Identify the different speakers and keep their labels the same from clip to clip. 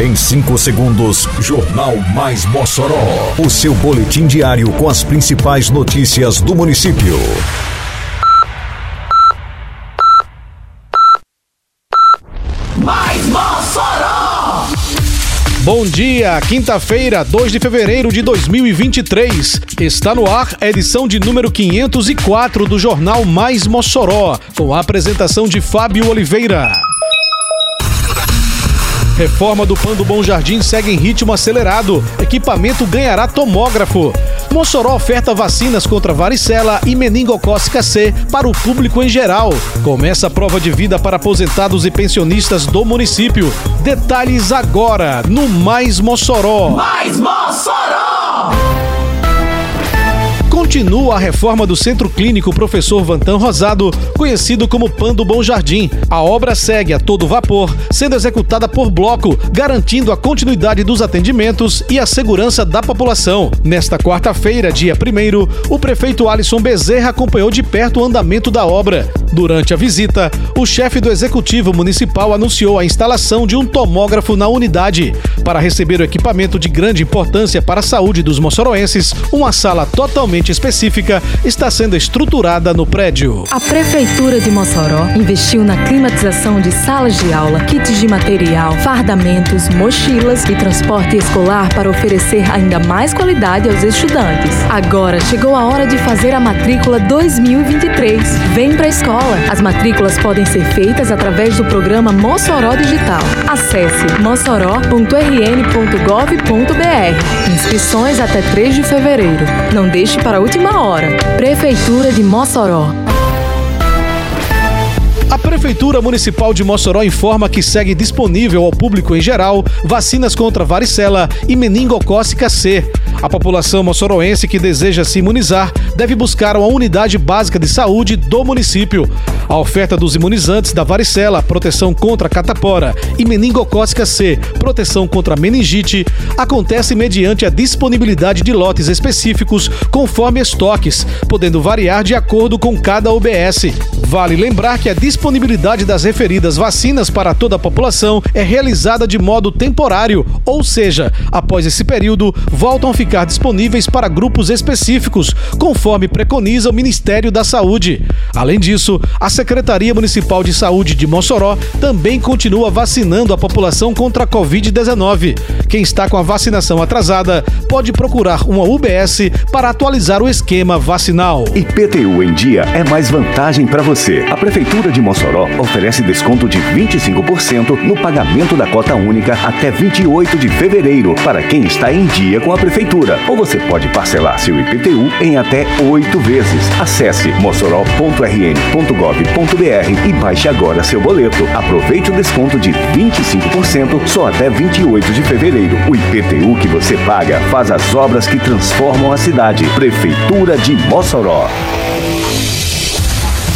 Speaker 1: Em 5 segundos, Jornal Mais Mossoró. O seu boletim diário com as principais notícias do município.
Speaker 2: Mais Mossoró!
Speaker 3: Bom dia, quinta-feira, 2 de fevereiro de 2023. Está no ar a edição de número 504 do Jornal Mais Mossoró, com a apresentação de Fábio Oliveira. Reforma do Pan do Bom Jardim segue em ritmo acelerado. Equipamento ganhará tomógrafo. Mossoró oferta vacinas contra varicela e meningocócica C para o público em geral. Começa a prova de vida para aposentados e pensionistas do município. Detalhes agora no Mais Mossoró.
Speaker 2: Mais Mossoró!
Speaker 3: Continua a reforma do Centro Clínico Professor Vantan Rosado, conhecido como PAN do Bom Jardim. A obra segue a todo vapor, sendo executada por bloco, garantindo a continuidade dos atendimentos e a segurança da população. Nesta quarta-feira, dia 1 o prefeito Alisson Bezerra acompanhou de perto o andamento da obra. Durante a visita, o chefe do Executivo Municipal anunciou a instalação de um tomógrafo na unidade. Para receber o equipamento de grande importância para a saúde dos moçoroenses, uma sala totalmente específica está sendo estruturada no prédio.
Speaker 4: A Prefeitura de Mossoró investiu na climatização de salas de aula, kits de material, fardamentos, mochilas e transporte escolar para oferecer ainda mais qualidade aos estudantes. Agora chegou a hora de fazer a matrícula 2023. Vem para a escola. As matrículas podem ser feitas através do programa Mossoró Digital. Acesse mossoró.rn.gov.br. Inscrições até 3 de fevereiro. Não deixe para última hora. Prefeitura de Mossoró.
Speaker 3: A Prefeitura Municipal de Mossoró informa que segue disponível ao público em geral vacinas contra varicela e meningocócica C. A população moçoroense que deseja se imunizar deve buscar uma unidade básica de saúde do município. A oferta dos imunizantes da varicela, proteção contra catapora, e meningocócica C, proteção contra meningite, acontece mediante a disponibilidade de lotes específicos conforme estoques, podendo variar de acordo com cada UBS. Vale lembrar que a disponibilidade das referidas vacinas para toda a população é realizada de modo temporário, ou seja, após esse período, voltam a ficar disponíveis para grupos específicos, conforme preconiza o Ministério da Saúde. Além disso, a Secretaria Municipal de Saúde de Mossoró também continua vacinando a população contra a Covid-19. Quem está com a vacinação atrasada pode procurar uma UBS para atualizar o esquema vacinal.
Speaker 5: IPTU em dia é mais vantagem para você. A Prefeitura de Mossoró oferece desconto de 25% no pagamento da cota única até 28 de fevereiro para quem está em dia com a Prefeitura. Ou você pode parcelar seu IPTU em até oito vezes. Acesse mossoró.rn.gov.br e baixe agora seu boleto. Aproveite o desconto de 25% só até 28 de fevereiro. O IPTU que você paga faz as obras que transformam a cidade. Prefeitura de Mossoró.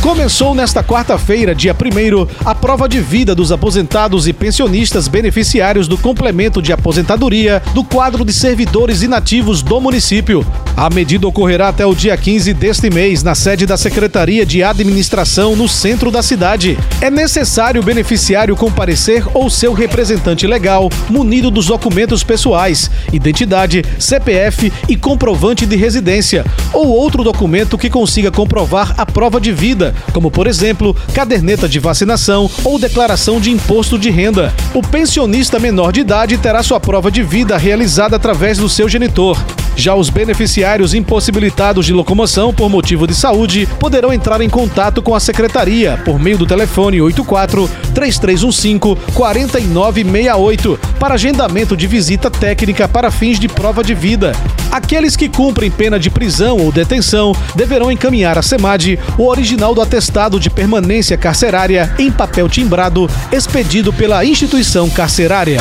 Speaker 3: Começou nesta quarta-feira, dia 1 a prova de vida dos aposentados e pensionistas beneficiários do complemento de aposentadoria do quadro de servidores inativos do município. A medida ocorrerá até o dia 15 deste mês na sede da Secretaria de Administração no centro da cidade. É necessário o beneficiário comparecer ou seu representante legal, munido dos documentos pessoais, identidade, CPF e comprovante de residência, ou outro documento que consiga comprovar a prova de vida como por exemplo, caderneta de vacinação ou declaração de imposto de renda. O pensionista menor de idade terá sua prova de vida realizada através do seu genitor. Já os beneficiários impossibilitados de locomoção por motivo de saúde poderão entrar em contato com a secretaria por meio do telefone 84 3315 4968 para agendamento de visita técnica para fins de prova de vida. Aqueles que cumprem pena de prisão ou detenção deverão encaminhar à SEMAD o original do atestado de permanência carcerária em papel timbrado expedido pela instituição carcerária.